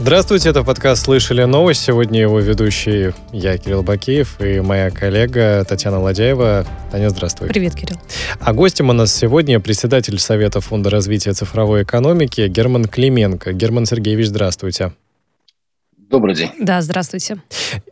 Здравствуйте, это подкаст «Слышали новость». Сегодня его ведущий я, Кирилл Бакеев, и моя коллега Татьяна Ладяева. Таня, здравствуй. Привет, Кирилл. А гостем у нас сегодня председатель Совета Фонда развития цифровой экономики Герман Клименко. Герман Сергеевич, здравствуйте. Добрый день. Да, здравствуйте.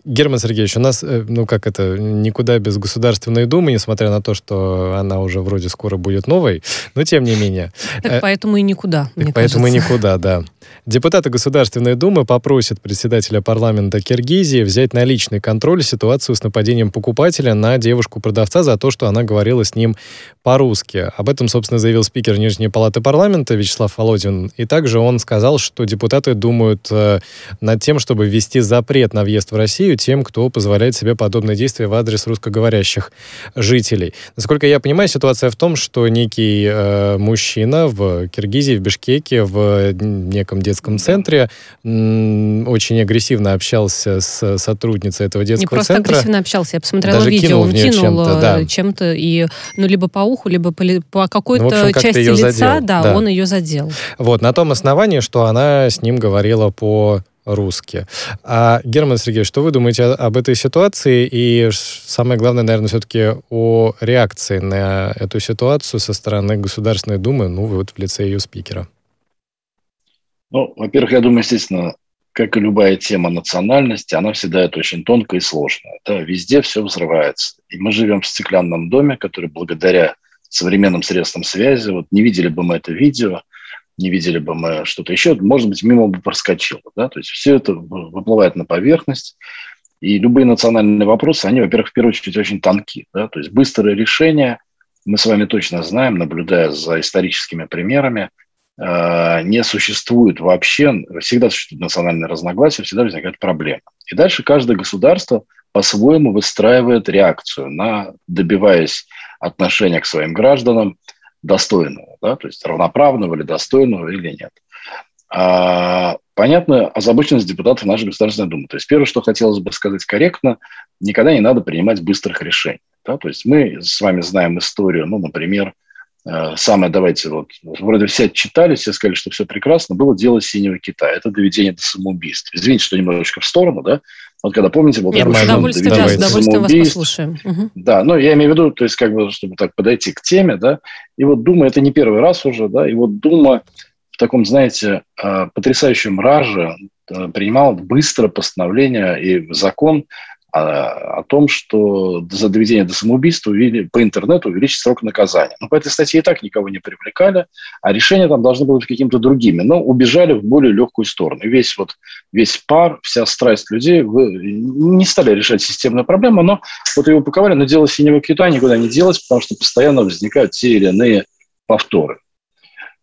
Герман Сергеевич, у нас, э, ну как это, никуда без Государственной Думы, несмотря на то, что она уже вроде скоро будет новой, но тем не менее. Так э, поэтому и никуда, так мне Поэтому кажется. и никуда, да. Депутаты Государственной Думы попросят председателя парламента Киргизии взять на личный контроль ситуацию с нападением покупателя на девушку-продавца за то, что она говорила с ним по-русски. Об этом, собственно, заявил спикер Нижней Палаты парламента Вячеслав Володин. И также он сказал, что депутаты думают э, над тем, чтобы ввести запрет на въезд в Россию тем, кто позволяет себе подобные действия в адрес русскоговорящих жителей. Насколько я понимаю, ситуация в том, что некий э, мужчина в Киргизии, в Бишкеке, в неком детском центре очень агрессивно общался с сотрудницей этого детского центра. Не просто центра. агрессивно общался, я посмотрела Даже видео, он кинул чем-то, да. чем-то и, ну, либо по уху, либо по, по какой-то ну, общем, части лица, задел. Да, да, он ее задел. Вот, на том основании, что она с ним говорила по русски. А, Герман Сергеевич, что вы думаете об этой ситуации? И самое главное, наверное, все-таки о реакции на эту ситуацию со стороны Государственной Думы, ну, вот в лице ее спикера. Ну, во-первых, я думаю, естественно, как и любая тема национальности, она всегда это очень тонкая и сложная. Да? Везде все взрывается. И мы живем в стеклянном доме, который благодаря современным средствам связи, вот не видели бы мы это видео, не видели бы мы что-то еще, может быть, мимо бы проскочило. Да? То есть все это выплывает на поверхность. И любые национальные вопросы, они, во-первых, в первую очередь очень тонки. Да? То есть быстрое решение, мы с вами точно знаем, наблюдая за историческими примерами, Э, не существует вообще, всегда существуют национальные разногласия, всегда возникают проблемы. И дальше каждое государство по-своему выстраивает реакцию на добиваясь отношения к своим гражданам достойного, да, то есть равноправного или достойного или нет. А, понятно, озабоченность депутатов нашей Государственной Думы. То есть первое, что хотелось бы сказать корректно, никогда не надо принимать быстрых решений. Да? То есть мы с вами знаем историю, ну, например, Э, самое, давайте, вот, вроде все читали, все сказали, что все прекрасно, было дело Синего Китая. Это доведение до самоубийств. Извините, что немножечко в сторону, да? Вот когда, помните, был Нет, такой да, с удовольствием вас послушаем. Угу. Да, ну, я имею в виду, то есть, как бы, чтобы так подойти к теме, да, и вот Дума, это не первый раз уже, да, и вот Дума в таком, знаете, э, потрясающем раже э, принимала быстро постановление и закон о, о том, что за доведение до самоубийства по интернету увеличить срок наказания. Но по этой статье и так никого не привлекали, а решения там должны были быть какими-то другими, но убежали в более легкую сторону. И весь, вот, весь пар, вся страсть людей вы не стали решать системную проблему, но вот ее упаковали, но дело синего кита никуда не делать, потому что постоянно возникают те или иные повторы.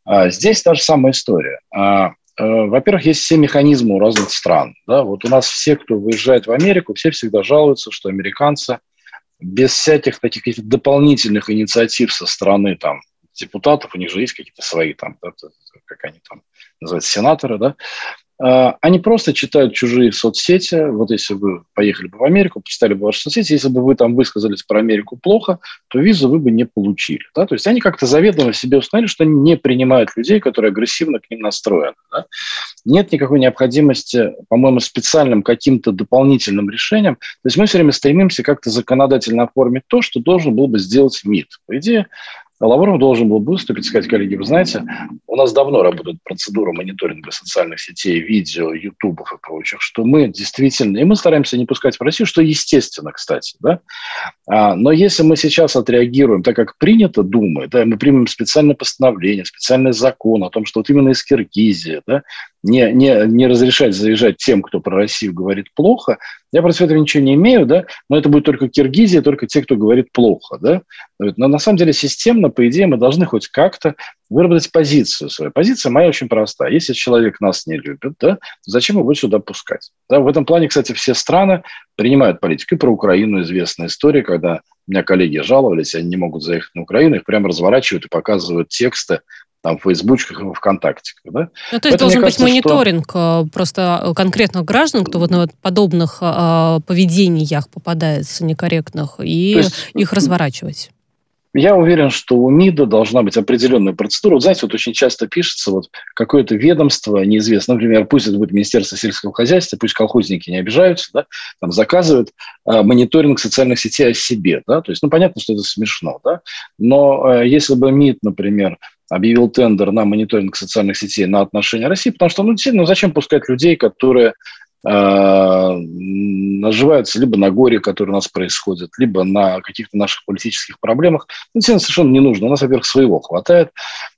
А здесь та же самая история. А во-первых, есть все механизмы у разных стран. Да? Вот у нас все, кто выезжает в Америку, все всегда жалуются, что американцы без всяких таких дополнительных инициатив со стороны там, депутатов, у них же есть какие-то свои там, как они там называются, сенаторы, да, они просто читают чужие соцсети. Вот если вы поехали бы в Америку, почитали бы ваши соцсети, если бы вы там высказались про Америку плохо, то визу вы бы не получили. Да? То есть они как-то заведомо себе установили, что они не принимают людей, которые агрессивно к ним настроены. Да? Нет никакой необходимости, по-моему, специальным каким-то дополнительным решением. То есть мы все время стремимся как-то законодательно оформить то, что должен был бы сделать МИД. По идее, Лавров должен был выступить, сказать, коллеги, вы знаете, у нас давно работает процедура мониторинга социальных сетей, видео, ютубов и прочих, что мы действительно, и мы стараемся не пускать в Россию, что естественно, кстати, да, а, но если мы сейчас отреагируем так, как принято думать, да, мы примем специальное постановление, специальный закон о том, что вот именно из Киргизии, да, не, не, не разрешать заезжать тем, кто про Россию говорит плохо, я против этого ничего не имею, да, но это будет только Киргизия, только те, кто говорит плохо, да. Но на самом деле системно, по идее, мы должны хоть как-то выработать позицию свою. Позиция моя очень простая. Если человек нас не любит, да, зачем его сюда пускать? Да, в этом плане, кстати, все страны принимают политику. И про Украину известная история, когда у меня коллеги жаловались, они не могут заехать на Украину, их прямо разворачивают и показывают тексты там, в Фейсбучках и ВКонтакте. Да? Ну, то есть должен быть мониторинг что... Э, просто конкретных граждан, кто вот на подобных э, поведениях попадается некорректных, и есть, их разворачивать. Я уверен, что у МИДа должна быть определенная процедура. Вот знаете, вот очень часто пишется, вот какое-то ведомство, неизвестно, например, пусть это будет Министерство сельского хозяйства, пусть колхозники не обижаются, да, там заказывают а, мониторинг социальных сетей о себе, да, то есть, ну, понятно, что это смешно, да, но а, если бы МИД, например, объявил тендер на мониторинг социальных сетей на отношения России, потому что, ну, действительно, ну, зачем пускать людей, которые наживаются либо на горе, которое у нас происходит, либо на каких-то наших политических проблемах. Ну, это совершенно не нужно. У нас, во-первых, своего хватает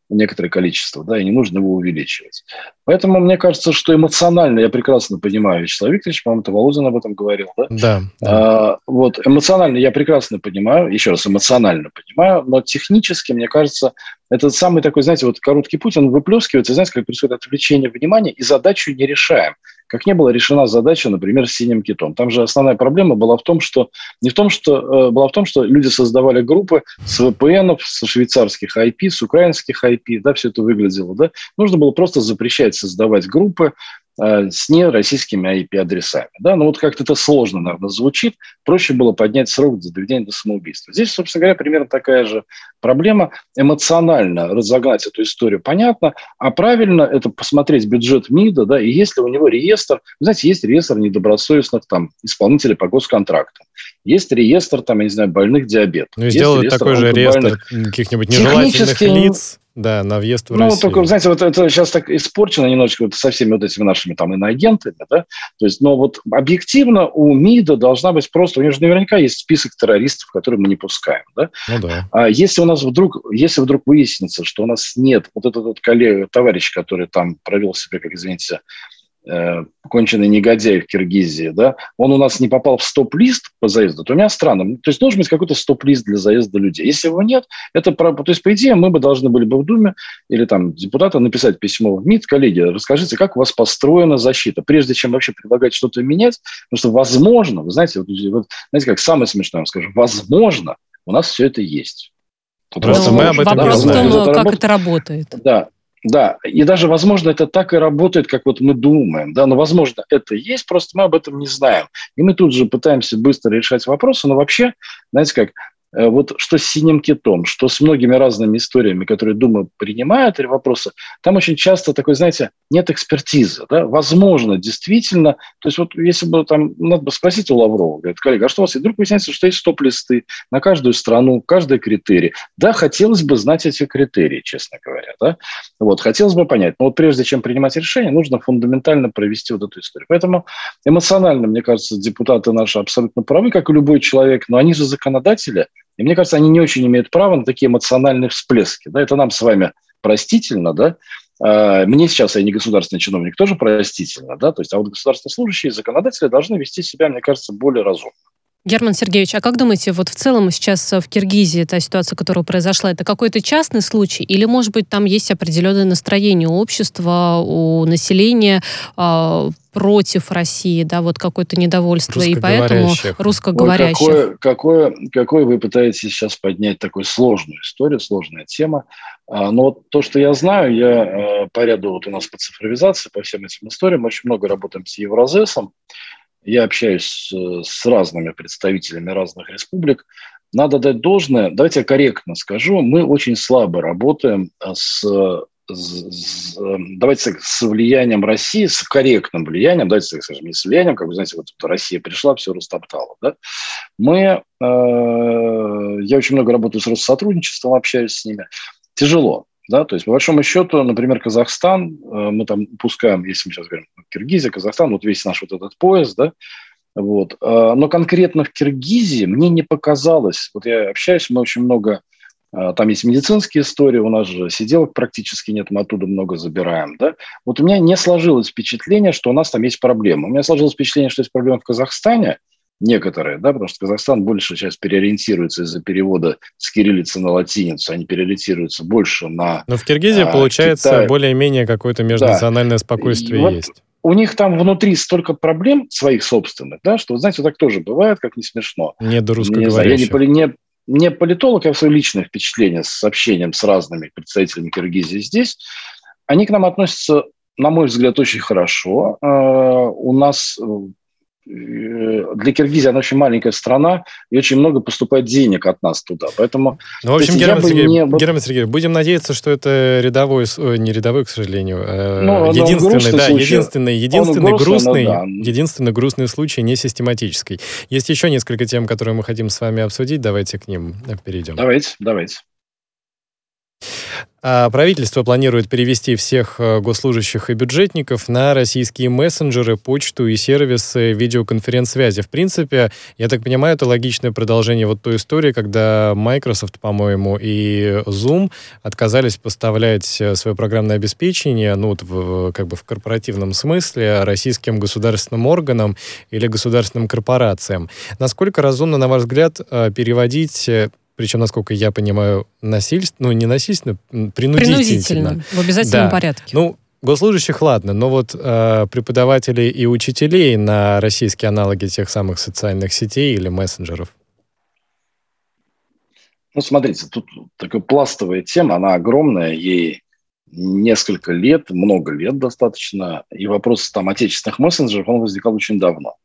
некоторое количество, да, и не нужно его увеличивать. Поэтому мне кажется, что эмоционально я прекрасно понимаю Вячеслав Викторович, по-моему, это Володин об этом говорил, да? Да. да. А, вот, эмоционально я прекрасно понимаю, еще раз, эмоционально понимаю, но технически, мне кажется, это самый такой, знаете, вот короткий путь, он выплескивается, знаете, как происходит отвлечение внимания, и задачу не решаем как не была решена задача, например, с синим китом. Там же основная проблема была в том, что не в том, что э, была в том, что люди создавали группы с VPN, со швейцарских IP, с украинских IP, да, все это выглядело, да. Нужно было просто запрещать создавать группы, Э, с нероссийскими IP-адресами. Да? Но ну, вот как-то это сложно, наверное, звучит. Проще было поднять срок за доведения до самоубийства. Здесь, собственно говоря, примерно такая же проблема. Эмоционально разогнать эту историю понятно, а правильно это посмотреть бюджет МИДа, да, и если у него реестр, вы знаете, есть реестр недобросовестных там исполнителей по госконтрактам. Есть реестр, там, я не знаю, больных диабетом. Ну и сделают такой же реестр каких-нибудь нежелательных лиц, да, на въезд в ну, Россию. Ну, только, знаете, вот это сейчас так испорчено немножечко вот со всеми вот этими нашими там иноагентами, да, то есть, но вот объективно у МИДа должна быть просто, у них же наверняка есть список террористов, которые мы не пускаем, да. Ну да. А если у нас вдруг, если вдруг выяснится, что у нас нет вот этот вот коллега, товарищ, который там провел себя, как извините, конченый негодяй в Киргизии, да, он у нас не попал в стоп-лист по заезду, то у меня странно. То есть должен быть какой-то стоп-лист для заезда людей. Если его нет, это то есть, по идее, мы бы должны были бы в Думе или там депутаты написать письмо в МИД, коллеги, расскажите, как у вас построена защита, прежде чем вообще предлагать что-то менять, потому что возможно, вы знаете, вот, вот, знаете, как самое смешное, я вам скажу, возможно, у нас все это есть. Просто мы об этом Вопрос в том, как это работает. Да, да, и даже, возможно, это так и работает, как вот мы думаем, да, но, возможно, это есть, просто мы об этом не знаем. И мы тут же пытаемся быстро решать вопросы, но вообще, знаете как, вот что с «Синим китом», что с многими разными историями, которые Дума принимает, или вопросы, там очень часто такой, знаете, нет экспертизы. Да? Возможно, действительно, то есть вот если бы там, надо бы спросить у Лаврова, говорит, коллега, а что у вас? И вдруг выясняется, что есть стоп-листы на каждую страну, каждый критерий. Да, хотелось бы знать эти критерии, честно говоря. Да? Вот, хотелось бы понять. Но вот прежде чем принимать решение, нужно фундаментально провести вот эту историю. Поэтому эмоционально, мне кажется, депутаты наши абсолютно правы, как и любой человек, но они же законодатели, и мне кажется, они не очень имеют права на такие эмоциональные всплески. Да? Это нам с вами простительно, да, а, мне сейчас, я не государственный чиновник, тоже простительно, да, то есть, а вот государственные служащие, законодатели должны вести себя, мне кажется, более разумно. Герман Сергеевич, а как думаете, вот в целом сейчас в Киргизии та ситуация, которая произошла, это какой-то частный случай? Или, может быть, там есть определенное настроение у общества, у населения э, против России, да, вот какое-то недовольство, и поэтому русскоговорящих. Ой, какое, какое, какое вы пытаетесь сейчас поднять такую сложную историю, сложная тема. А, но вот то, что я знаю, я э, по ряду, вот у нас по цифровизации, по всем этим историям, очень много работаем с Евразесом, я общаюсь с разными представителями разных республик. Надо дать должное, давайте я корректно скажу, мы очень слабо работаем с с, давайте с влиянием России, с корректным влиянием, давайте так скажем, не с влиянием, как вы знаете, вот Россия пришла, все растоптала. Да? Мы, э, я очень много работаю с Россотрудничеством, общаюсь с ними. Тяжело. Да, то есть, по большому счету, например, Казахстан, э, мы там пускаем, если мы сейчас говорим Киргизия, Казахстан, вот весь наш вот этот пояс, да, вот. Э, но конкретно в Киргизии мне не показалось, вот я общаюсь, мы очень много, там есть медицинские истории, у нас же сиделок практически нет, мы оттуда много забираем, да. Вот у меня не сложилось впечатление, что у нас там есть проблемы. У меня сложилось впечатление, что есть проблемы в Казахстане, некоторые, да, потому что Казахстан больше сейчас переориентируется из-за перевода с кириллицы на латиницу, они переориентируются больше на Но в Киргизии, а, получается, Китай. более-менее какое-то межнациональное да. спокойствие вот есть. У них там внутри столько проблем своих собственных, да, что, знаете, так тоже бывает, как не смешно. Не до русскоговорящих. Я не, не, не политолог, я свое личное впечатление с общением с разными представителями Киргизии здесь. Они к нам относятся, на мой взгляд, очень хорошо. А, у нас для Киргизии она очень маленькая страна, и очень много поступает денег от нас туда. Поэтому... Ну, в общем, Герман Сергеевич, не... Герман Сергеевич, будем надеяться, что это рядовой, не рядовой, к сожалению, а ну, единственный, да, случай. единственный, единственный грустный, грустный, да. единственный грустный случай, не систематический. Есть еще несколько тем, которые мы хотим с вами обсудить, давайте к ним перейдем. Давайте, давайте. А правительство планирует перевести всех э, госслужащих и бюджетников на российские мессенджеры, почту и сервисы видеоконференц-связи. В принципе, я так понимаю, это логичное продолжение вот той истории, когда Microsoft, по-моему, и Zoom отказались поставлять э, свое программное обеспечение, ну, вот в, как бы в корпоративном смысле, российским государственным органам или государственным корпорациям. Насколько разумно, на ваш взгляд, э, переводить причем, насколько я понимаю, насильственно, ну, не насильственно, принудительно. Принудительно, в обязательном да. порядке. Ну, госслужащих, ладно, но вот э, преподавателей и учителей на российские аналоги тех самых социальных сетей или мессенджеров? Ну, смотрите, тут такая пластовая тема, она огромная, ей несколько лет, много лет достаточно, и вопрос там отечественных мессенджеров, он возникал очень давно.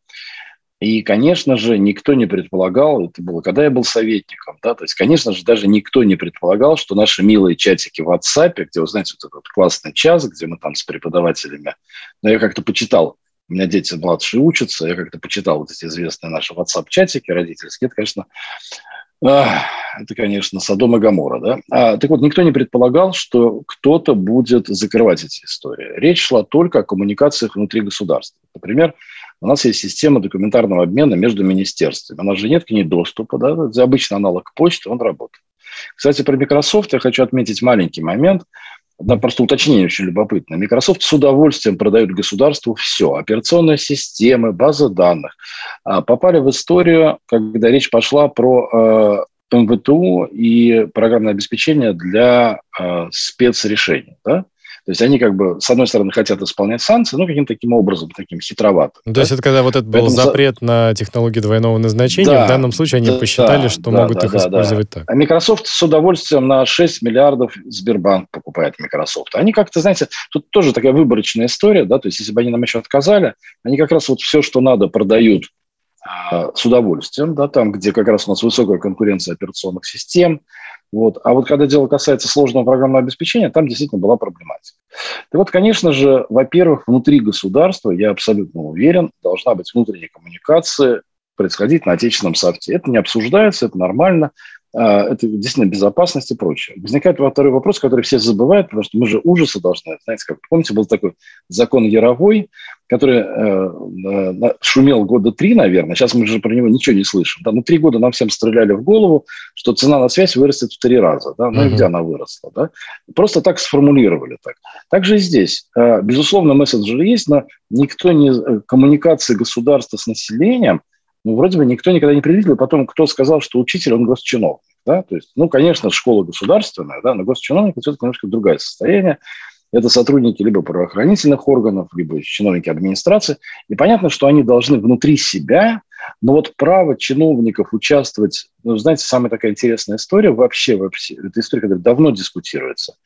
И, конечно же, никто не предполагал, это было, когда я был советником, да, то есть, конечно же, даже никто не предполагал, что наши милые чатики в WhatsApp, где, вы знаете, вот этот классный час, где мы там с преподавателями, но я как-то почитал, у меня дети младшие учатся, я как-то почитал вот эти известные наши WhatsApp-чатики родительские, это, конечно, это, конечно, Содом и Гамора, да? А, так вот, никто не предполагал, что кто-то будет закрывать эти истории. Речь шла только о коммуникациях внутри государства. Например, у нас есть система документарного обмена между министерствами. У нас же нет к ней доступа, да, это обычный аналог почты, он работает. Кстати, про Microsoft я хочу отметить маленький момент. Да, просто уточнение очень любопытное. Microsoft с удовольствием продает государству все. Операционные системы, базы данных. А, попали в историю, когда речь пошла про э, МВТУ и программное обеспечение для э, спецрешений. Да? То есть они как бы, с одной стороны, хотят исполнять санкции, но каким-то таким образом, таким хитроватым. То да? есть это когда вот этот был Поэтому запрет за... на технологии двойного назначения, да, в данном случае они да, посчитали, что да, могут да, их да, использовать да. так. А Microsoft с удовольствием на 6 миллиардов Сбербанк покупает Microsoft. Они как-то, знаете, тут тоже такая выборочная история, да, то есть если бы они нам еще отказали, они как раз вот все, что надо, продают с удовольствием, да, там, где как раз у нас высокая конкуренция операционных систем, вот. А вот когда дело касается сложного программного обеспечения, там действительно была проблематика. Так вот, конечно же, во-первых, внутри государства, я абсолютно уверен, должна быть внутренняя коммуникация происходить на отечественном софте. Это не обсуждается, это нормально. А, это действительно безопасность и прочее. Возникает второй вопрос, который все забывают, потому что мы же ужасы должны. Знаете, как помните, был такой закон Яровой, который э, э, шумел года три, наверное. Сейчас мы же про него ничего не слышим. Да? Ну, три года нам всем стреляли в голову, что цена на связь вырастет в три раза. Да? Ну, uh-huh. и где она выросла? Да? Просто так сформулировали. Так. так же и здесь. Э, безусловно, мессенджеры есть, но никто не... Э, коммуникации государства с населением – ну, вроде бы никто никогда не предвидел. Потом кто сказал, что учитель, он госчиновник. Да? То есть, ну, конечно, школа государственная, да, но госчиновник – это немножко другое состояние. Это сотрудники либо правоохранительных органов, либо чиновники администрации. И понятно, что они должны внутри себя, но вот право чиновников участвовать, ну, знаете, самая такая интересная история вообще, вообще, это история, которая давно дискутируется.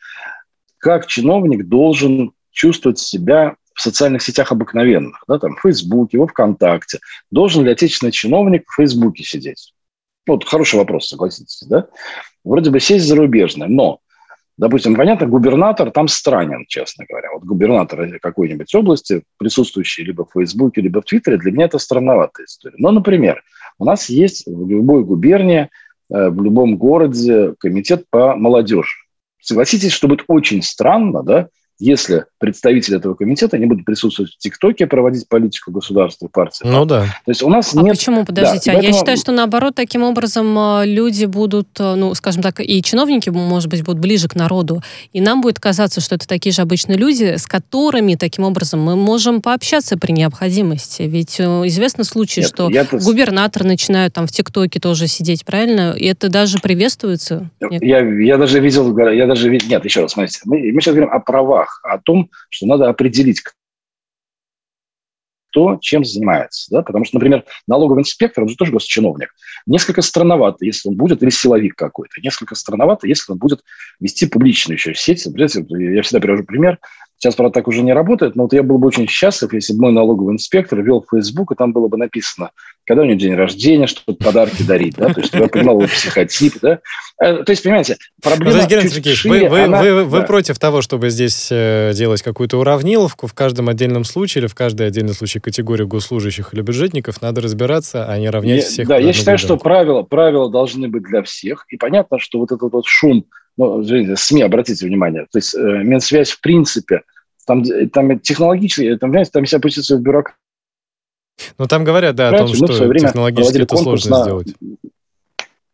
Как чиновник должен чувствовать себя в социальных сетях обыкновенных, да, там, в Фейсбуке, во ВКонтакте. Должен ли отечественный чиновник в Фейсбуке сидеть? Вот хороший вопрос, согласитесь, да? Вроде бы сесть зарубежное, но, допустим, понятно, губернатор там странен, честно говоря. Вот губернатор какой-нибудь области, присутствующий либо в Фейсбуке, либо в Твиттере, для меня это странноватая история. Но, например, у нас есть в любой губернии, э, в любом городе комитет по молодежи. Согласитесь, что будет очень странно, да, если представители этого комитета не будут присутствовать в ТикТоке, проводить политику государства, партии. Ну да. То есть у нас а нет... почему? Подождите, да, а поэтому... я считаю, что наоборот, таким образом э, люди будут, э, ну, скажем так, и чиновники, может быть, будут ближе к народу, и нам будет казаться, что это такие же обычные люди, с которыми таким образом мы можем пообщаться при необходимости. Ведь э, известны случаи, нет, что я губернатор начинают там в ТикТоке тоже сидеть, правильно? И это даже приветствуется. Я, я даже видел, я даже видел, нет, еще раз, смотрите, мы, мы сейчас говорим о правах а о том, что надо определить, кто чем занимается. Да? Потому что, например, налоговый инспектор, он же тоже госчиновник. Несколько странновато, если он будет, или силовик какой-то. Несколько странновато, если он будет вести публичную еще сеть. Я всегда привожу пример. Сейчас, правда, так уже не работает, но вот я был бы очень счастлив, если бы мой налоговый инспектор вел в Facebook, и там было бы написано, когда у него день рождения, чтобы подарки дарить, да, то есть я понимал его психотип, да. Э, то есть, понимаете, проблема чуть Сергеевич, шире, вы, она... вы, вы да. против того, чтобы здесь э, делать какую-то уравниловку в каждом отдельном случае или в каждой отдельном случае категорию госслужащих или бюджетников, надо разбираться, а не равнять я, всех. Да, я считаю, что правила, правила должны быть для всех, и понятно, что вот этот вот шум ну, СМИ, обратите внимание, то есть э, Минсвязь в принципе, там, там технологически, там, понимаете, там если опуститься в бюрократию, ну, там говорят, да, о том, что технологически это сложно на... сделать.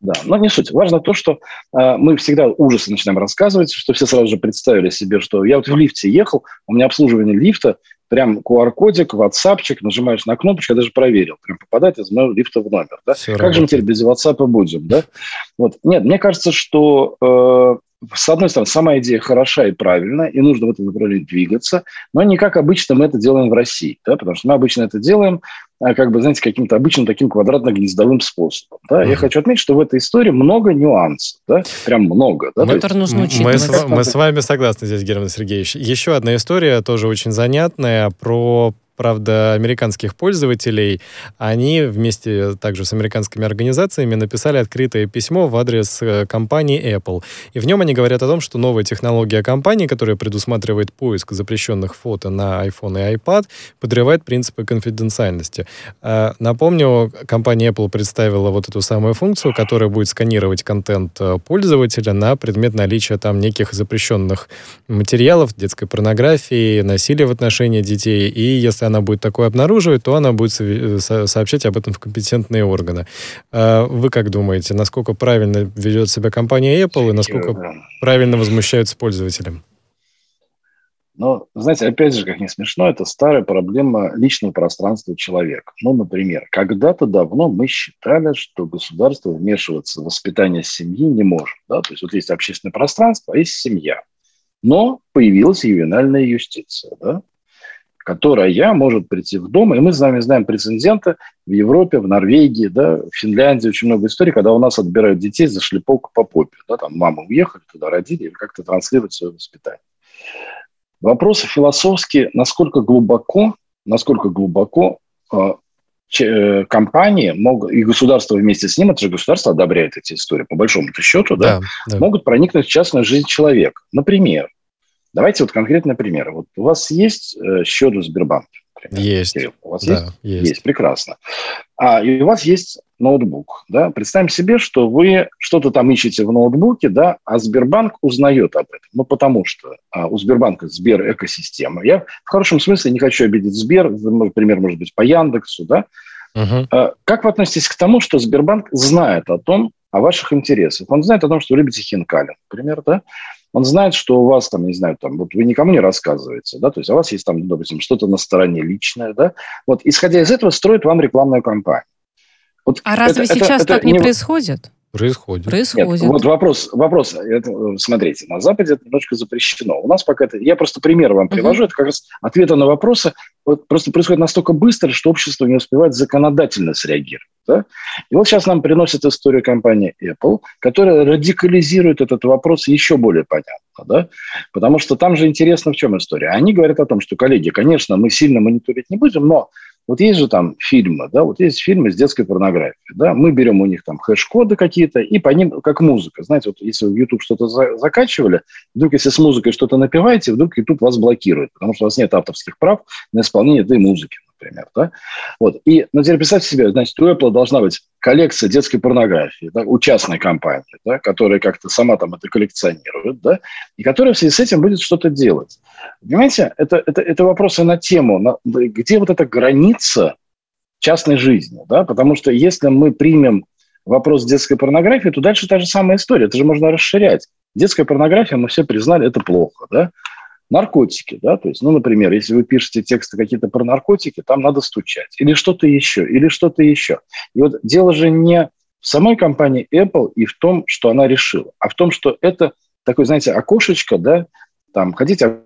Да, но не суть. Важно то, что э, мы всегда ужасы начинаем рассказывать, что все сразу же представили себе, что я вот в лифте ехал, у меня обслуживание лифта, прям QR-кодик, WhatsApp, нажимаешь на кнопочку, я даже проверил, прям попадает из моего лифта в номер. Да? как работает. же мы теперь без WhatsApp будем? Да? Вот. Нет, мне кажется, что э, с одной стороны, сама идея хороша и правильна, и нужно в этом направлении двигаться, но не как обычно мы это делаем в России, да, потому что мы обычно это делаем, как бы, знаете, каким-то обычным таким квадратно-гнездовым способом. Да. Mm-hmm. Я хочу отметить, что в этой истории много нюансов, да, прям много. Да, мы, есть, нужно мы, с, мы с вами согласны здесь, Герман Сергеевич. Еще одна история, тоже очень занятная, про правда, американских пользователей, они вместе также с американскими организациями написали открытое письмо в адрес э, компании Apple. И в нем они говорят о том, что новая технология компании, которая предусматривает поиск запрещенных фото на iPhone и iPad, подрывает принципы конфиденциальности. Э, напомню, компания Apple представила вот эту самую функцию, которая будет сканировать контент э, пользователя на предмет наличия там неких запрещенных материалов, детской порнографии, насилия в отношении детей. И если она будет такое обнаруживать, то она будет сообщать об этом в компетентные органы. А вы как думаете, насколько правильно ведет себя компания Apple и насколько правильно возмущаются пользователям? Но, знаете, опять же, как не смешно, это старая проблема личного пространства человека. Ну, например, когда-то давно мы считали, что государство вмешиваться в воспитание семьи не может. Да? То есть вот есть общественное пространство, а есть семья. Но появилась ювенальная юстиция. Да? Которая может прийти в дом, и мы с вами знаем прецеденты в Европе, в Норвегии, да, в Финляндии очень много историй, когда у нас отбирают детей за шлепок по попе, да, там мамы уехали туда, родили, или как-то транслируют свое воспитание. Вопросы философские, насколько глубоко, насколько глубоко э, э, компании могут, и государство вместе с ним, это же государство одобряет эти истории, по большому счету, да, да, да. могут проникнуть в частную жизнь человека. Например, Давайте вот конкретный пример. Вот у вас есть э, счет в Сбербанке? Например, есть. Кирилл, у вас да, есть? есть? Есть, прекрасно. А, и у вас есть ноутбук, да? Представим себе, что вы что-то там ищете в ноутбуке, да, а Сбербанк узнает об этом. Ну, потому что а, у Сбербанка Сбер экосистема. Я в хорошем смысле не хочу обидеть Сбер, например, может быть, по Яндексу, да? Угу. А, как вы относитесь к тому, что Сбербанк знает о том, о ваших интересах? Он знает о том, что вы любите хинкали, например, да? Он знает, что у вас там, не знаю, там, вот вы никому не рассказываете, да, то есть а у вас есть там, допустим, что-то на стороне личное, да, вот, исходя из этого, строит вам рекламную кампанию. Вот а это, разве сейчас это, так не, не происходит? Происходит. Происходит. Нет, вот вопрос, вопрос это, смотрите, на Западе это немножко запрещено. У нас пока это, я просто пример вам привожу, uh-huh. это как раз ответы на вопросы, вот просто происходит настолько быстро, что общество не успевает законодательно среагировать. Да? И вот сейчас нам приносит историю компании Apple, которая радикализирует этот вопрос еще более понятно. Да? Потому что там же интересно в чем история. Они говорят о том, что, коллеги, конечно, мы сильно мониторить не будем, но вот есть же там фильмы, да, вот есть фильмы с детской порнографией, да, мы берем у них там хэш-коды какие-то, и по ним, как музыка, знаете, вот если вы в YouTube что-то за- закачивали, вдруг если с музыкой что-то напиваете, вдруг YouTube вас блокирует, потому что у вас нет авторских прав на исполнение этой музыки например. Да? Вот. И, ну, теперь представьте себе, значит, у Apple должна быть коллекция детской порнографии да, у частной компании, да, которая как-то сама там это коллекционирует, да, и которая в связи с этим будет что-то делать. Понимаете, это, это, это вопросы на тему, на, где вот эта граница частной жизни, да, потому что если мы примем вопрос детской порнографии, то дальше та же самая история, это же можно расширять. Детская порнография, мы все признали, это плохо, да, наркотики, да, то есть, ну, например, если вы пишете тексты какие-то про наркотики, там надо стучать, или что-то еще, или что-то еще. И вот дело же не в самой компании Apple и в том, что она решила, а в том, что это такое, знаете, окошечко, да, там, хотите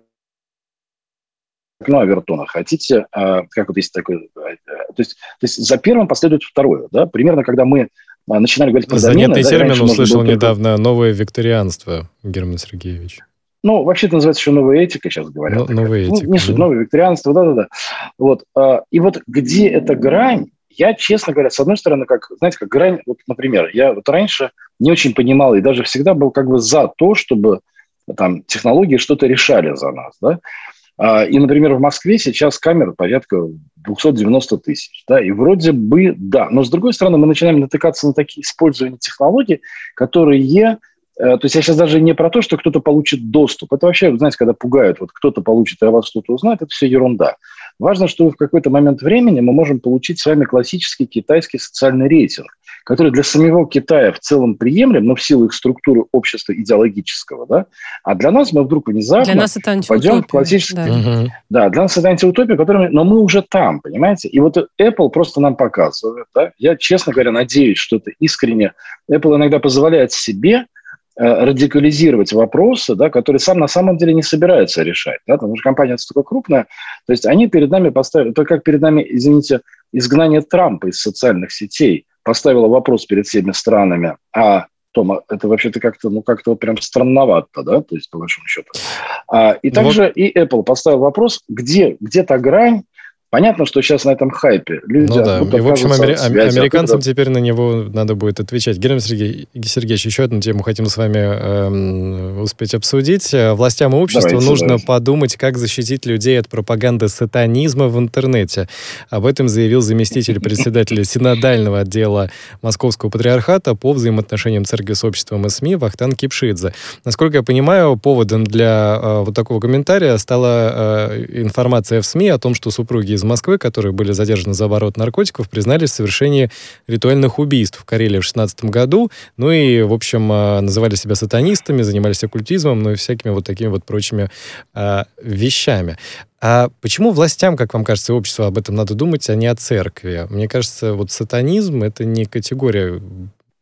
окно Авертона, хотите, а, как вот есть такой, а, то есть, то есть за первым последует второе, да, примерно когда мы а, начинали говорить про Занятный домены, термин да, услышал недавно, новое викторианство, Герман Сергеевич. ну, вообще это называется еще новая этика, сейчас говорят. Ну, новая этика. Ну, не суть, новое викторианство, да-да-да. Вот. И вот где эта грань, я, честно говоря, с одной стороны, как, знаете, как грань, вот, например, я вот раньше не очень понимал и даже всегда был как бы за то, чтобы там технологии что-то решали за нас, да. А, и, например, в Москве сейчас камер порядка 290 тысяч. Да, и вроде бы да. Но, с другой стороны, мы начинаем натыкаться на такие использования технологий, которые Э, то есть я сейчас даже не про то, что кто-то получит доступ. Это вообще, знаете, когда пугают, вот кто-то получит, а вас кто-то узнает, это все ерунда. Важно, что в какой-то момент времени мы можем получить с вами классический китайский социальный рейтинг, который для самого Китая в целом приемлем, но в силу их структуры общества идеологического, да, а для нас мы вдруг внезапно для нас это пойдем в классический... Да. да, для нас это антиутопия, которая... но мы уже там, понимаете? И вот Apple просто нам показывает, да, я, честно говоря, надеюсь, что это искренне... Apple иногда позволяет себе Э, радикализировать вопросы, да, которые сам на самом деле не собирается решать. Да, потому что компания настолько крупная. То есть они перед нами поставили, то как перед нами, извините, изгнание Трампа из социальных сетей поставило вопрос перед всеми странами, а Тома, это вообще-то как-то, ну, как-то вот прям странновато, да, то есть по большому счету. А, и ну также вот. и Apple поставил вопрос, где, где та грань, Понятно, что сейчас на этом хайпе люди... Ну да, и в общем амери... связи, американцам откуда... теперь на него надо будет отвечать. Герман Сергей... Сергеевич, еще одну тему хотим с вами э, успеть обсудить. Властям и обществу давайте, нужно давайте. подумать, как защитить людей от пропаганды сатанизма в интернете. Об этом заявил заместитель председателя синодального отдела Московского патриархата по взаимоотношениям церкви с обществом и СМИ Вахтан Кипшидзе. Насколько я понимаю, поводом для э, вот такого комментария стала э, информация в СМИ о том, что супруги из Москвы, которые были задержаны за оборот наркотиков, признались в совершении ритуальных убийств в Карелии в 16 году. Ну и, в общем, а, называли себя сатанистами, занимались оккультизмом, ну и всякими вот такими вот прочими а, вещами. А почему властям, как вам кажется, общество об этом надо думать, а не о церкви? Мне кажется, вот сатанизм — это не категория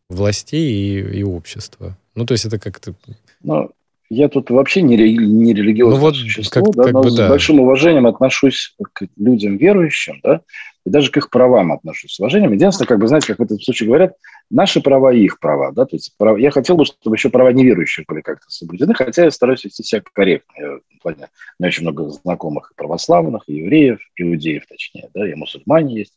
властей и, и общества. Ну, то есть это как-то... Ну, я тут вообще не, не религиозное ну, вот существо, как, да, как но бы, с да. большим уважением отношусь к людям верующим, да, и даже к их правам отношусь с уважением. Единственное, как бы, знаете, как в этом случае говорят, наши права и их права, да, то есть прав... я хотел бы, чтобы еще права неверующих были как-то соблюдены, хотя я стараюсь вести себя корректно. Я, плане, у меня очень много знакомых и православных, и евреев, иудеев, точнее, да, и мусульмане есть.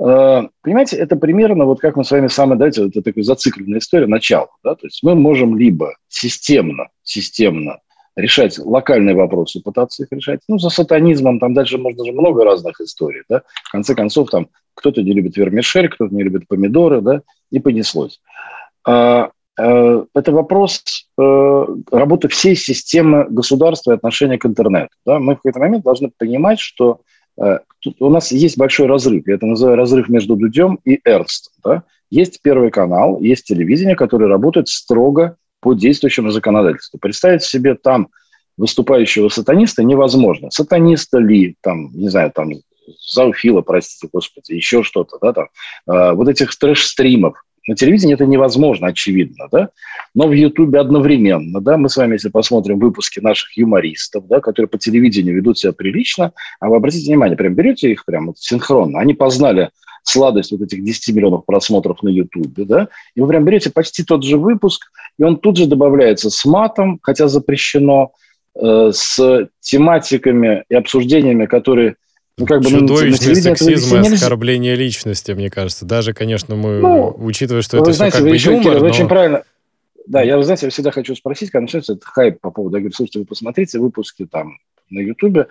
Э, понимаете, это примерно вот как мы с вами самые, давайте, это такая зацикленная история, начало. Да? То есть мы можем либо системно, системно решать локальные вопросы, пытаться их решать. Ну, за сатанизмом там дальше можно же много разных историй, да. В конце концов, там кто-то не любит вермишель, кто-то не любит помидоры, да, и понеслось. А, а, это вопрос а, работы всей системы государства и отношения к интернету. Да? Мы в какой-то момент должны понимать, что Э, тут у нас есть большой разрыв. Я это называю разрыв между Дудем и Эрнстом. Да? Есть Первый канал, есть телевидение, которое работает строго по действующему законодательству. Представить себе там выступающего сатаниста невозможно. Сатаниста ли, там, не знаю, там, зауфила, простите, господи, еще что-то, да, там, э, вот этих трэш-стримов, на телевидении это невозможно, очевидно, да, но в Ютубе одновременно, да, мы с вами, если посмотрим выпуски наших юмористов, да, которые по телевидению ведут себя прилично, а вы обратите внимание, прям берете их прям вот синхронно, они познали сладость вот этих 10 миллионов просмотров на Ютубе, да, и вы прям берете почти тот же выпуск, и он тут же добавляется с матом, хотя запрещено, э, с тематиками и обсуждениями, которые ну, как бы, Чудовищный ну, сексизм и оскорбление личности, мне кажется. Даже, конечно, мы, ну, учитывая, что это знаете, все как бы юмор, но... очень правильно. Да, я, вы знаете, я всегда хочу спросить, когда начнется этот хайп по поводу, я говорю, слушайте, вы посмотрите выпуски там на Ютубе,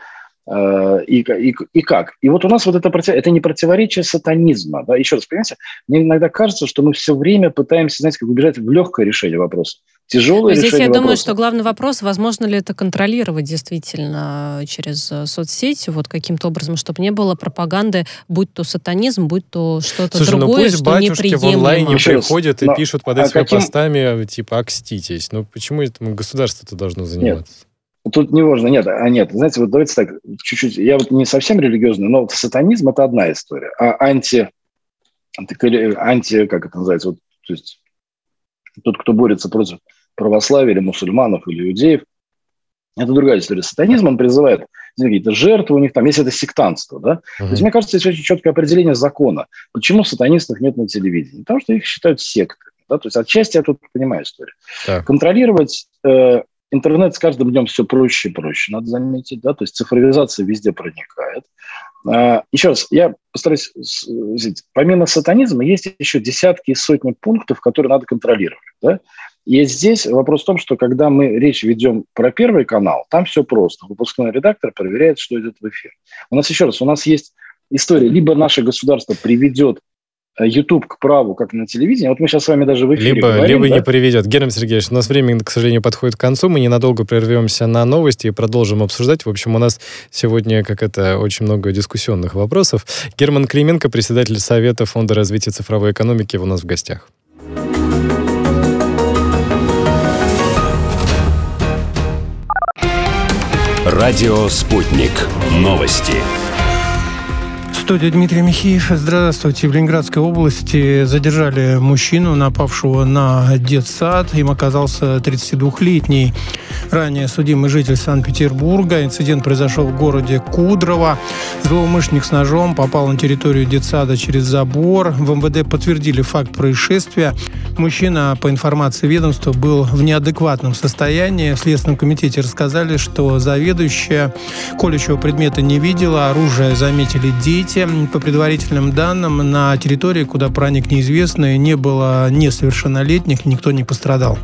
и, и, и как? И вот у нас вот это, это не противоречие сатанизма. Да? Еще раз, понимаете, мне иногда кажется, что мы все время пытаемся, знаете, как убежать в легкое решение вопроса тяжелое Здесь решение я вопроса. думаю, что главный вопрос, возможно ли это контролировать действительно через э, соцсети, вот каким-то образом, чтобы не было пропаганды, будь то сатанизм, будь то что-то Слушай, ну другое, ну пусть что батюшки в онлайне приходят и но, пишут под а этими каким... постами, типа, окститесь. Ну почему это государство-то должно заниматься? Нет. Тут не можно, нет, а нет, знаете, вот давайте так, чуть-чуть, я вот не совсем религиозный, но вот сатанизм – это одна история, а анти, анти, как это называется, вот, то есть тот, кто борется против православия или мусульманов или иудеев. Это другая история. Сатанизм, он призывает какие-то жертвы у них там, если это сектантство, да. Uh-huh. То есть, мне кажется, есть очень четкое определение закона. Почему сатанистов нет на телевидении? Потому что их считают сектой. Да? То есть, отчасти я тут понимаю историю. Так. Контролировать э, интернет с каждым днем все проще и проще, надо заметить, да, то есть цифровизация везде проникает. А, еще раз, я постараюсь. Помимо сатанизма есть еще десятки и сотни пунктов, которые надо контролировать. Да? И здесь вопрос в том, что когда мы речь ведем про Первый канал, там все просто. Выпускной редактор проверяет, что идет в эфир. У нас еще раз, у нас есть история, либо наше государство приведет YouTube к праву, как на телевидении. Вот мы сейчас с вами даже в эфире Либо, говорим, либо да? не приведет. Герман Сергеевич, у нас время, к сожалению, подходит к концу. Мы ненадолго прервемся на новости и продолжим обсуждать. В общем, у нас сегодня, как это, очень много дискуссионных вопросов. Герман Клименко, председатель Совета Фонда развития цифровой экономики, у нас в гостях. Радио «Спутник». Новости студии Дмитрий Михеев. Здравствуйте. В Ленинградской области задержали мужчину, напавшего на детсад. Им оказался 32-летний ранее судимый житель Санкт-Петербурга. Инцидент произошел в городе Кудрово. Злоумышленник с ножом попал на территорию детсада через забор. В МВД подтвердили факт происшествия. Мужчина, по информации ведомства, был в неадекватном состоянии. В Следственном комитете рассказали, что заведующая колющего предмета не видела, оружие заметили дети. По предварительным данным, на территории, куда проник неизвестный, не было несовершеннолетних, никто не пострадал.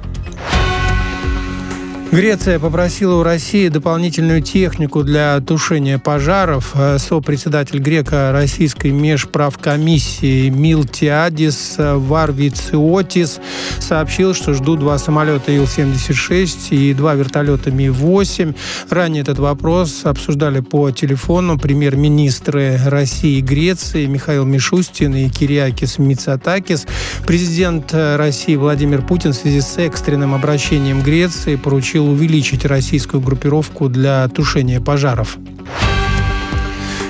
Греция попросила у России дополнительную технику для тушения пожаров. Э, сопредседатель греко-российской межправкомиссии Милтиадис Варвициотис сообщил, что ждут два самолета Ил-76 и два вертолета Ми-8. Ранее этот вопрос обсуждали по телефону премьер-министры России и Греции Михаил Мишустин и Кириакис Мицатакис. Президент России Владимир Путин в связи с экстренным обращением Греции поручил поручил увеличить российскую группировку для тушения пожаров.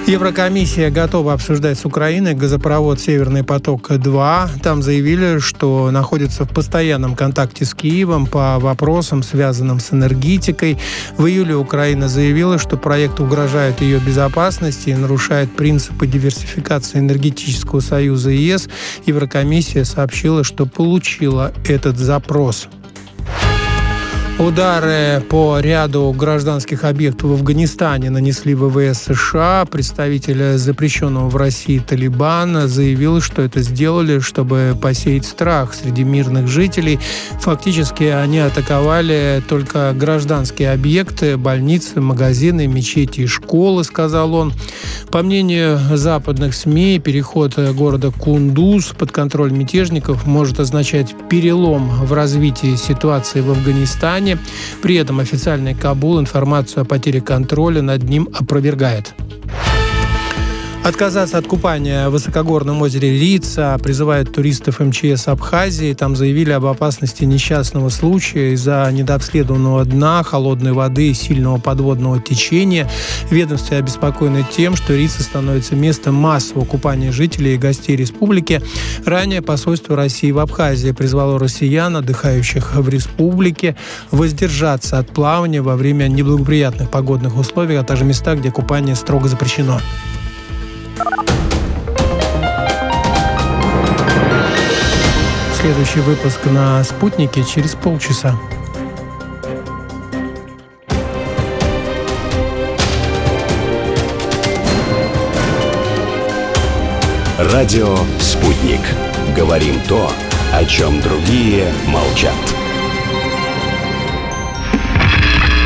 Еврокомиссия готова обсуждать с Украиной газопровод «Северный поток-2». Там заявили, что находится в постоянном контакте с Киевом по вопросам, связанным с энергетикой. В июле Украина заявила, что проект угрожает ее безопасности и нарушает принципы диверсификации энергетического союза ЕС. Еврокомиссия сообщила, что получила этот запрос. Удары по ряду гражданских объектов в Афганистане нанесли ВВС США. Представитель запрещенного в России Талибана заявил, что это сделали, чтобы посеять страх среди мирных жителей. Фактически они атаковали только гражданские объекты, больницы, магазины, мечети и школы, сказал он. По мнению западных СМИ, переход города Кундуз под контроль мятежников может означать перелом в развитии ситуации в Афганистане Казани. При этом официальный Кабул информацию о потере контроля над ним опровергает. Отказаться от купания в высокогорном озере Рица призывают туристов МЧС Абхазии. Там заявили об опасности несчастного случая из-за недообследованного дна, холодной воды и сильного подводного течения. Ведомстве обеспокоены тем, что Рица становится местом массового купания жителей и гостей республики. Ранее посольство России в Абхазии призвало россиян, отдыхающих в республике, воздержаться от плавания во время неблагоприятных погодных условий, а также места, где купание строго запрещено. Следующий выпуск на «Спутнике» через полчаса. Радио «Спутник». Говорим то, о чем другие молчат.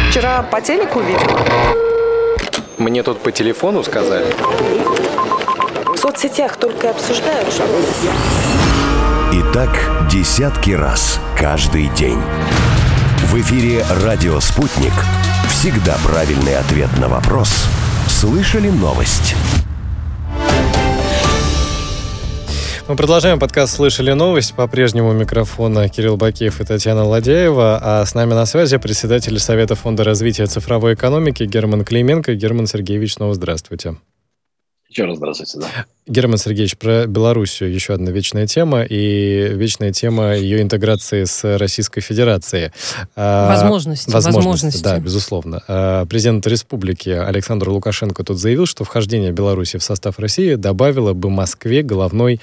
Вчера по телеку видел. Мне тут по телефону сказали. В соцсетях только обсуждают, что... И так десятки раз каждый день. В эфире «Радио Спутник». Всегда правильный ответ на вопрос. Слышали новость? Мы продолжаем подкаст «Слышали новость». По-прежнему микрофона Кирилл Бакеев и Татьяна Ладяева. А с нами на связи председатель Совета фонда развития цифровой экономики Герман Клименко. Герман Сергеевич, снова здравствуйте. Еще раз здравствуйте, да. Герман Сергеевич, про Белоруссию еще одна вечная тема, и вечная тема ее интеграции с Российской Федерацией. А, возможности. Возможности, возможности. да, безусловно. А, президент республики Александр Лукашенко тут заявил, что вхождение Беларуси в состав России добавило бы Москве головной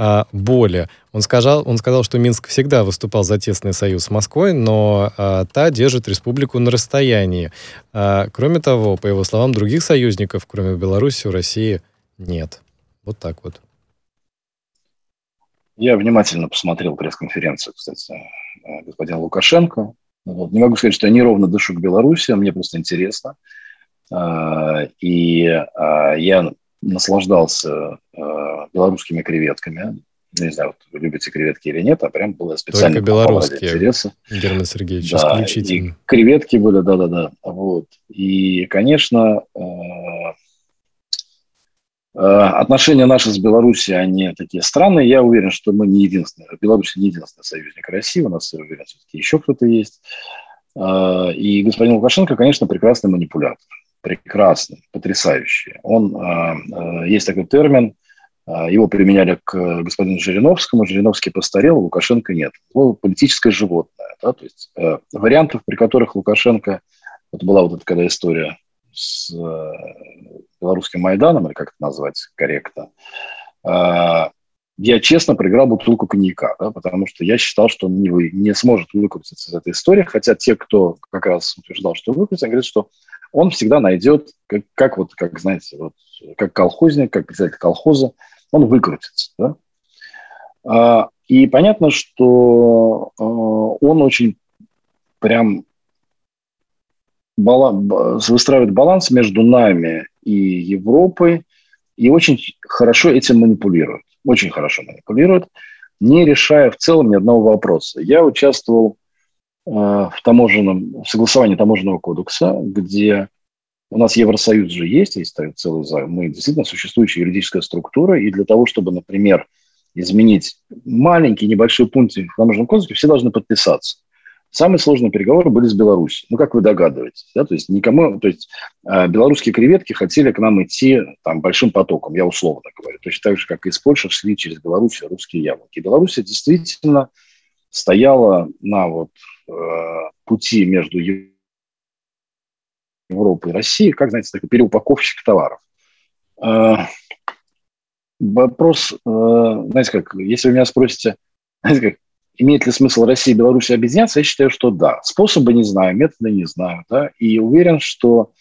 а, боли. Он сказал, он сказал, что Минск всегда выступал за тесный союз с Москвой, но а, та держит республику на расстоянии. А, кроме того, по его словам, других союзников, кроме Беларуси, у России нет. Вот так вот. Я внимательно посмотрел пресс-конференцию, кстати, э, господина Лукашенко. Вот. Не могу сказать, что я неровно дышу к Беларуси, мне просто интересно. И я наслаждался а, белорусскими креветками. Не знаю, вот любите креветки или нет, а прям было специально Только белорусские, интереса. Герман Сергеевич, да, исключительно. И креветки были, да-да-да. Вот. И, конечно, отношения наши с Беларусью, они такие странные. Я уверен, что мы не единственные. Беларусь не единственный союзник России. У нас, я уверен, все-таки еще кто-то есть. И господин Лукашенко, конечно, прекрасный манипулятор прекрасный, потрясающий. Он, а, а, есть такой термин, а, его применяли к господину Жириновскому. Жириновский постарел, Лукашенко нет. Он политическое животное. Да? То есть э, вариантов, при которых Лукашенко... Вот была вот эта когда история с э, белорусским Майданом, или как это назвать корректно, я честно проиграл бутылку коньяка, да, потому что я считал, что он не, вы, не сможет выкрутиться из этой истории, хотя те, кто как раз утверждал, что выкрутится, говорят, что он всегда найдет, как, как вот, как знаете, вот, как колхозник, как председатель колхоза, он выкрутится. Да? А, и понятно, что а, он очень прям баланс, выстраивает баланс между нами и Европой, и очень хорошо этим манипулирует. Очень хорошо манипулирует, не решая в целом ни одного вопроса. Я участвовал Э, в таможенном, в согласовании таможенного кодекса, где у нас Евросоюз же есть, есть целый мы действительно существующая юридическая структура, и для того, чтобы, например, изменить маленькие небольшие пункты в таможенном кодексе, все должны подписаться. Самые сложные переговоры были с Беларусью. Ну, как вы догадываетесь, да, то есть никому, то есть э, белорусские креветки хотели к нам идти там большим потоком, я условно говорю, точно так же, как из Польши шли через Беларусь русские яблоки. Беларусь действительно стояла на вот э, пути между Европой и Россией, как, знаете, такой переупаковщик товаров. Э, вопрос, э, знаете как, если вы меня спросите, знаете как, имеет ли смысл России и Беларуси объединяться, я считаю, что да. Способы не знаю, методы не знаю, да, и уверен, что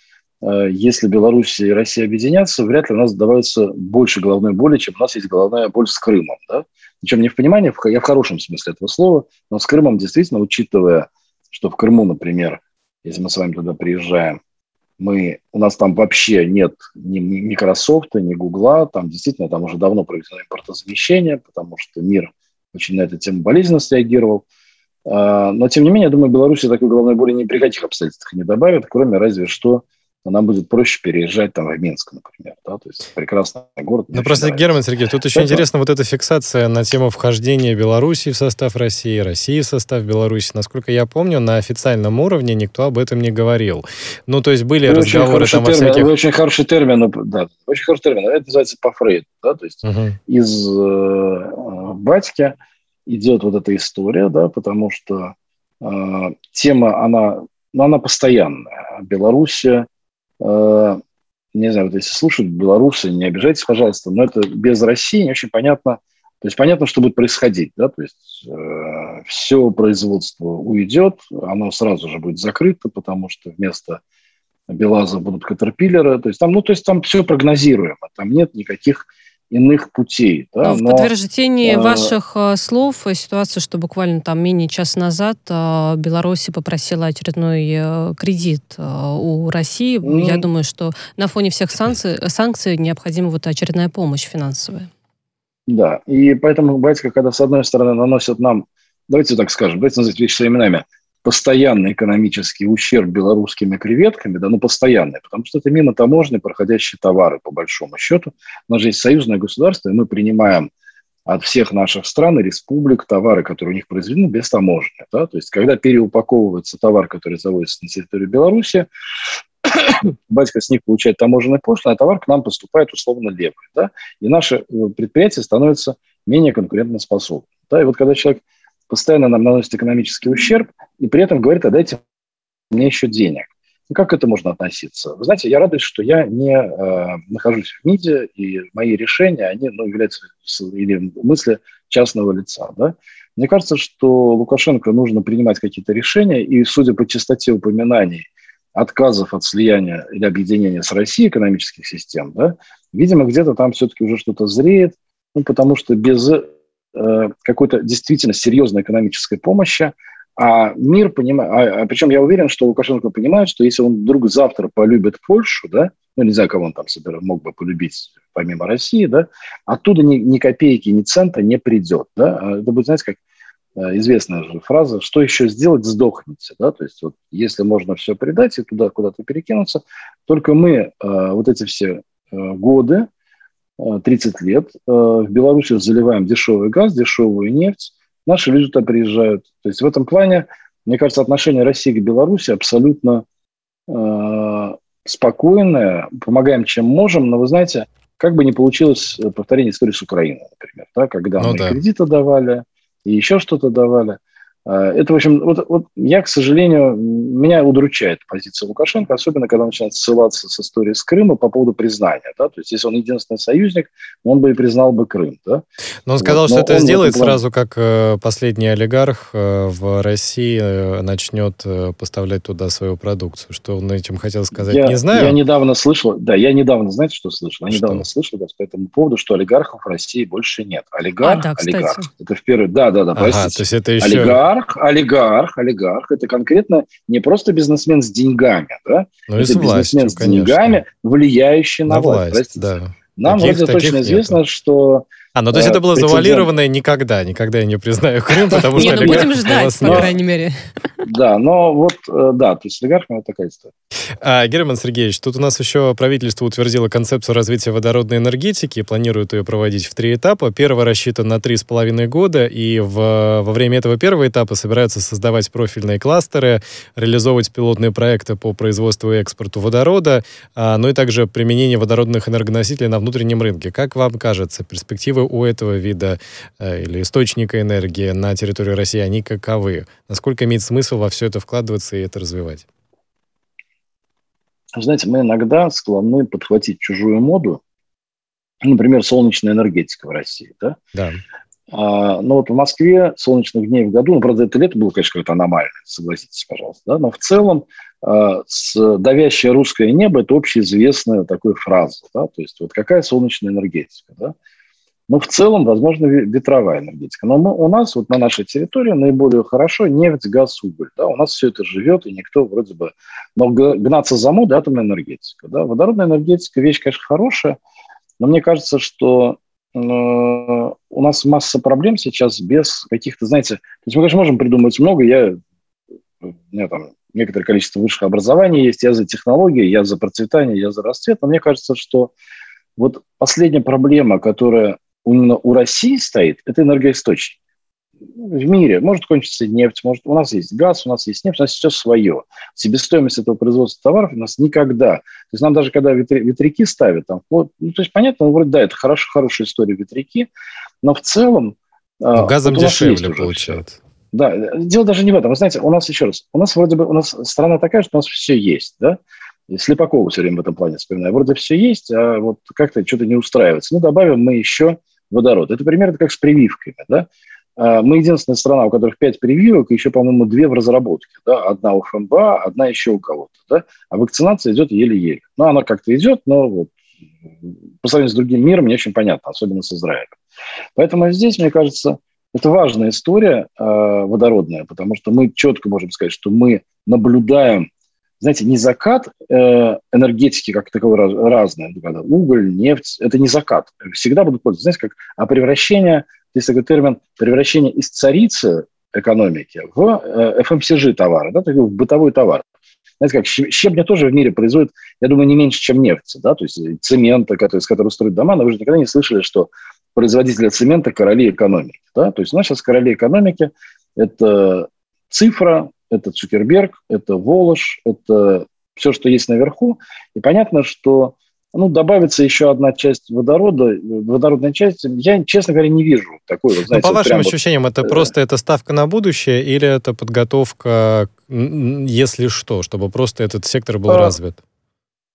э, если Беларусь и Россия объединятся, вряд ли у нас добавится больше головной боли, чем у нас есть головная боль с Крымом, да. Причем не в понимании, я в хорошем смысле этого слова, но с Крымом действительно, учитывая, что в Крыму, например, если мы с вами туда приезжаем, мы, у нас там вообще нет ни Microsoft, ни Гугла, там действительно там уже давно проведено импортозамещение, потому что мир очень на эту тему болезненно среагировал. А, но, тем не менее, я думаю, Беларуси такой головной боли ни при каких обстоятельствах не добавит, кроме разве что нам будет проще переезжать там в Минск, например. Да? То есть прекрасный город. Ну просто, нравится. Герман Сергеевич, тут еще Это... интересно вот эта фиксация на тему вхождения Беларуси в состав России, России в состав Беларуси. Насколько я помню, на официальном уровне никто об этом не говорил. Ну, то есть были вы разговоры там термин, о всяких... Очень хороший термин, да, очень хороший термин. Это называется по Фрейду, да, то есть угу. из э, батьки идет вот эта история, да, потому что э, тема, она, ну, она постоянная. Белоруссия не знаю, вот если слушают белорусы, не обижайтесь, пожалуйста, но это без России не очень понятно. То есть понятно, что будет происходить, да, то есть э, все производство уйдет, оно сразу же будет закрыто, потому что вместо Белаза будут катерпиллеры, то есть там, ну, то есть там все прогнозируемо, там нет никаких иных путей. Да? Но в Но, подтверждении э, ваших э, слов, ситуация, что буквально там менее час назад э, Беларусь попросила очередной э, кредит э, у России, mm. я думаю, что на фоне всех санкций, санкций необходима вот очередная помощь финансовая. Да, и поэтому, батька, когда с одной стороны наносят нам, давайте так скажем, давайте назвать вещи своими именами, постоянный экономический ущерб белорусскими креветками, да, ну, постоянный, потому что это мимо таможни проходящие товары, по большому счету. У нас же есть союзное государство, и мы принимаем от всех наших стран и республик товары, которые у них произведены без таможни. Да? То есть, когда переупаковывается товар, который завозится на территорию Беларуси, батька с них получает таможенный пошлин, а товар к нам поступает условно левый. Да? И наши э, предприятия становятся менее конкурентоспособны. Да? И вот когда человек постоянно нам наносит экономический ущерб и при этом говорит, а дайте мне еще денег. Ну, как к этому можно относиться? Вы знаете, я радуюсь, что я не э, нахожусь в МИДе, и мои решения, они ну, являются или мысли частного лица. Да? Мне кажется, что Лукашенко нужно принимать какие-то решения, и, судя по частоте упоминаний отказов от слияния или объединения с Россией экономических систем, да, видимо, где-то там все-таки уже что-то зреет, ну, потому что без э, какой-то действительно серьезной экономической помощи а мир понимает, а, а причем я уверен, что Лукашенко понимает, что если он вдруг завтра полюбит Польшу, да, ну, не знаю, кого он там собирал, мог бы полюбить помимо России, да, оттуда ни, ни копейки, ни цента не придет, да. А это будет, знаете, как э, известная же фраза, что еще сделать, сдохнете, да, то есть вот если можно все предать и туда куда-то перекинуться, только мы э, вот эти все годы, 30 лет, в Беларуси заливаем дешевый газ, дешевую нефть, Наши люди туда приезжают. То есть в этом плане, мне кажется, отношение России к Беларуси абсолютно э, спокойное. Помогаем, чем можем. Но вы знаете, как бы не получилось повторение истории с Украиной, например, да, когда ну, мы да. кредиты давали и еще что-то давали. А, это, в общем, вот, вот я, к сожалению, меня удручает позиция Лукашенко, особенно когда он начинает ссылаться с историей с Крыма по поводу признания. Да? То есть, если он единственный союзник, он бы и признал бы Крым. Да? Но он сказал, вот. что Но это сделает план... сразу, как э, последний олигарх э, в России э, начнет поставлять туда свою продукцию. Что он этим хотел сказать, я, не знаю. Я недавно слышал, да, я недавно, знаете, что слышал? Я что? недавно слышал да, по этому поводу, что олигархов в России больше нет. Олигарх, а, да, олигарх. Это в первый, да, да, да, ага, простите. то есть это еще... Олигарх, олигарх, олигарх, олигарх, это конкретно не просто бизнесмен с деньгами, да? Ну, это бизнесмен властью, с деньгами, влияющий на, на власть. власть да. Нам таких, вроде точно нету. известно, что а, ну то есть это было прецедент... завуалированное никогда, никогда я не признаю Крым, потому что... Не, ну будем ждать, по крайней мере. Да, но вот, э, да, то есть с олигархами вот такая история. А, Герман Сергеевич, тут у нас еще правительство утвердило концепцию развития водородной энергетики и планирует ее проводить в три этапа. Первый рассчитан на три с половиной года, и в, во время этого первого этапа собираются создавать профильные кластеры, реализовывать пилотные проекты по производству и экспорту водорода, а, ну и также применение водородных энергоносителей на внутреннем рынке. Как вам кажется, перспективы у этого вида э, или источника энергии на территории России, они каковы? Насколько имеет смысл во все это вкладываться и это развивать? Знаете, мы иногда склонны подхватить чужую моду, например, солнечная энергетика в России, да? Да. А, но вот в Москве солнечных дней в году, ну, правда, это лето было, конечно, какое-то аномальное, согласитесь, пожалуйста, да? но в целом а, с давящее русское небо – это общеизвестная такая фраза, да? то есть вот какая солнечная энергетика, да? Но в целом, возможно, ветровая энергетика. Но мы, у нас вот на нашей территории наиболее хорошо нефть, газ, уголь. Да? У нас все это живет, и никто вроде бы... Но гнаться за модой атомная энергетика. Да? Водородная энергетика – вещь, конечно, хорошая, но мне кажется, что э, у нас масса проблем сейчас без каких-то, знаете... То есть мы, конечно, можем придумать много. Я, у меня там некоторое количество высших образований есть. Я за технологии, я за процветание, я за расцвет. Но мне кажется, что вот последняя проблема, которая именно у России стоит, это энергоисточник. В мире может кончиться нефть, может у нас есть газ, у нас есть нефть, у нас все свое. Себестоимость этого производства товаров у нас никогда. То есть нам даже когда ветряки ставят, там, вот, ну, то есть понятно, ну, вроде да, это хорошая, хорошая история ветряки, но в целом... А, но газом вот дешевле получается. Да, дело даже не в этом. Вы знаете, у нас еще раз, у нас вроде бы, у нас страна такая, что у нас все есть, да? И Слепакова все время в этом плане вспоминаю. Вроде все есть, а вот как-то что-то не устраивается. Ну, добавим мы еще водород. Это примерно как с прививками. Да? А, мы единственная страна, у которых пять прививок, еще, по-моему, две в разработке. Да? Одна у ФМБА, одна еще у кого-то. Да? А вакцинация идет еле-еле. Ну, она как-то идет, но вот по сравнению с другим миром не очень понятно, особенно с Израилем. Поэтому здесь, мне кажется, это важная история э, водородная, потому что мы четко можем сказать, что мы наблюдаем знаете, не закат э, энергетики как таковой раз, разные. Когда уголь, нефть – это не закат. Всегда будут пользоваться. Знаете, как, а превращение, есть такой термин, превращение из царицы экономики в э, FMCG товара, да, в бытовой товар. Знаете, как щебня тоже в мире производит, я думаю, не меньше, чем нефть, да, то есть цемента, который, из которого строят дома, но вы же никогда не слышали, что производители цемента – короли экономики, да, то есть у нас сейчас короли экономики – это цифра, это Цукерберг, это Волош, это все, что есть наверху. И понятно, что ну, добавится еще одна часть водорода, водородная часть, я, честно говоря, не вижу такой. Вот, знаете, Но по вашим ощущениям, вот, это э, просто это ставка на будущее или это подготовка если что, чтобы просто этот сектор был а, развит?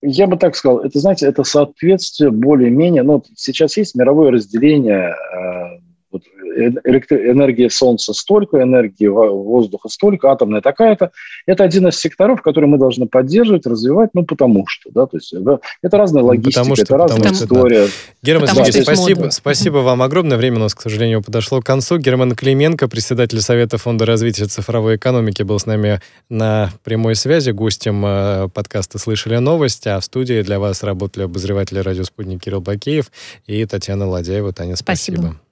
Я бы так сказал, это, знаете, это соответствие более-менее, ну, сейчас есть мировое разделение э, вот, энергии Солнца столько, энергии воздуха столько, атомная такая-то. Это один из секторов, который мы должны поддерживать, развивать, ну, потому что, да, то есть это, это разная логистика, потому что, это разная потому история. Да. Герман Сергеевич, спасибо, спасибо вам огромное. Время у нас, к сожалению, подошло к концу. Герман Клименко, председатель Совета Фонда развития цифровой экономики, был с нами на прямой связи, гостем э, подкаста «Слышали новости», а в студии для вас работали обозреватели радио «Спутник» Кирилл Бакеев и Татьяна Ладяева. Таня, спасибо. спасибо.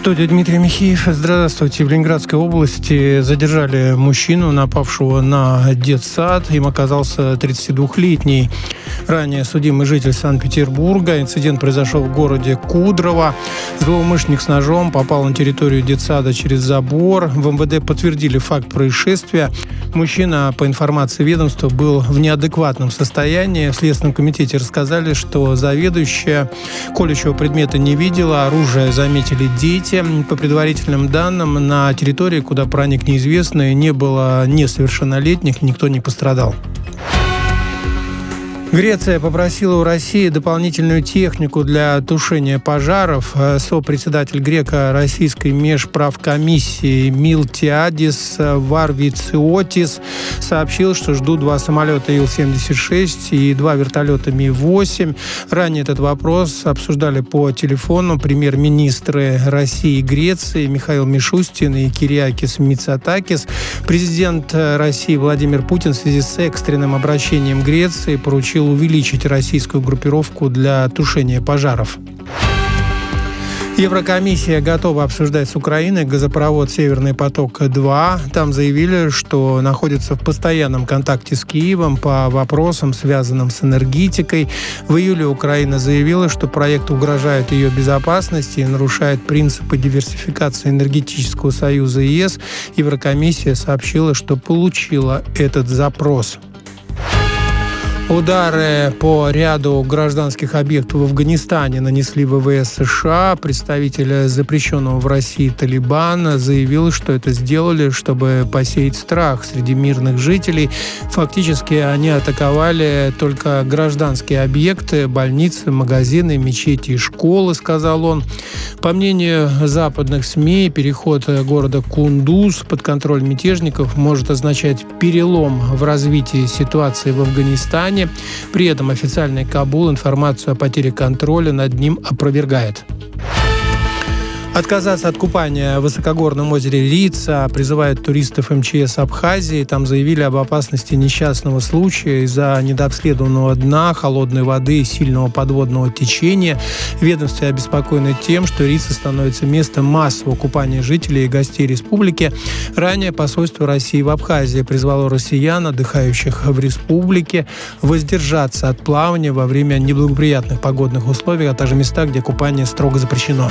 студии Дмитрий Михеев. Здравствуйте. В Ленинградской области задержали мужчину, напавшего на детсад. Им оказался 32-летний ранее судимый житель Санкт-Петербурга. Инцидент произошел в городе Кудрово. Злоумышленник с ножом попал на территорию детсада через забор. В МВД подтвердили факт происшествия. Мужчина, по информации ведомства, был в неадекватном состоянии. В Следственном комитете рассказали, что заведующая колющего предмета не видела, оружие заметили дети события. По предварительным данным, на территории, куда проник неизвестный, не было несовершеннолетних, никто не пострадал. Греция попросила у России дополнительную технику для тушения пожаров. Э, сопредседатель греко-российской межправкомиссии Милтиадис Варвициотис сообщил, что ждут два самолета Ил-76 и два вертолета Ми-8. Ранее этот вопрос обсуждали по телефону премьер-министры России и Греции Михаил Мишустин и Кириакис Мицатакис. Президент России Владимир Путин в связи с экстренным обращением Греции поручил решил увеличить российскую группировку для тушения пожаров. Еврокомиссия готова обсуждать с Украиной газопровод «Северный поток-2». Там заявили, что находится в постоянном контакте с Киевом по вопросам, связанным с энергетикой. В июле Украина заявила, что проект угрожает ее безопасности и нарушает принципы диверсификации энергетического союза ЕС. Еврокомиссия сообщила, что получила этот запрос. Удары по ряду гражданских объектов в Афганистане нанесли ВВС США. Представитель запрещенного в России Талибана заявил, что это сделали, чтобы посеять страх среди мирных жителей. Фактически они атаковали только гражданские объекты, больницы, магазины, мечети и школы, сказал он. По мнению западных СМИ, переход города Кундуз под контроль мятежников может означать перелом в развитии ситуации в Афганистане Казани. При этом официальный Кабул информацию о потере контроля над ним опровергает. Отказаться от купания в высокогорном озере Рица призывают туристов МЧС Абхазии. Там заявили об опасности несчастного случая из-за недообследованного дна, холодной воды и сильного подводного течения. Ведомство обеспокоено тем, что Рица становится местом массового купания жителей и гостей республики. Ранее посольство России в Абхазии призвало россиян, отдыхающих в республике, воздержаться от плавания во время неблагоприятных погодных условий, а также места, где купание строго запрещено.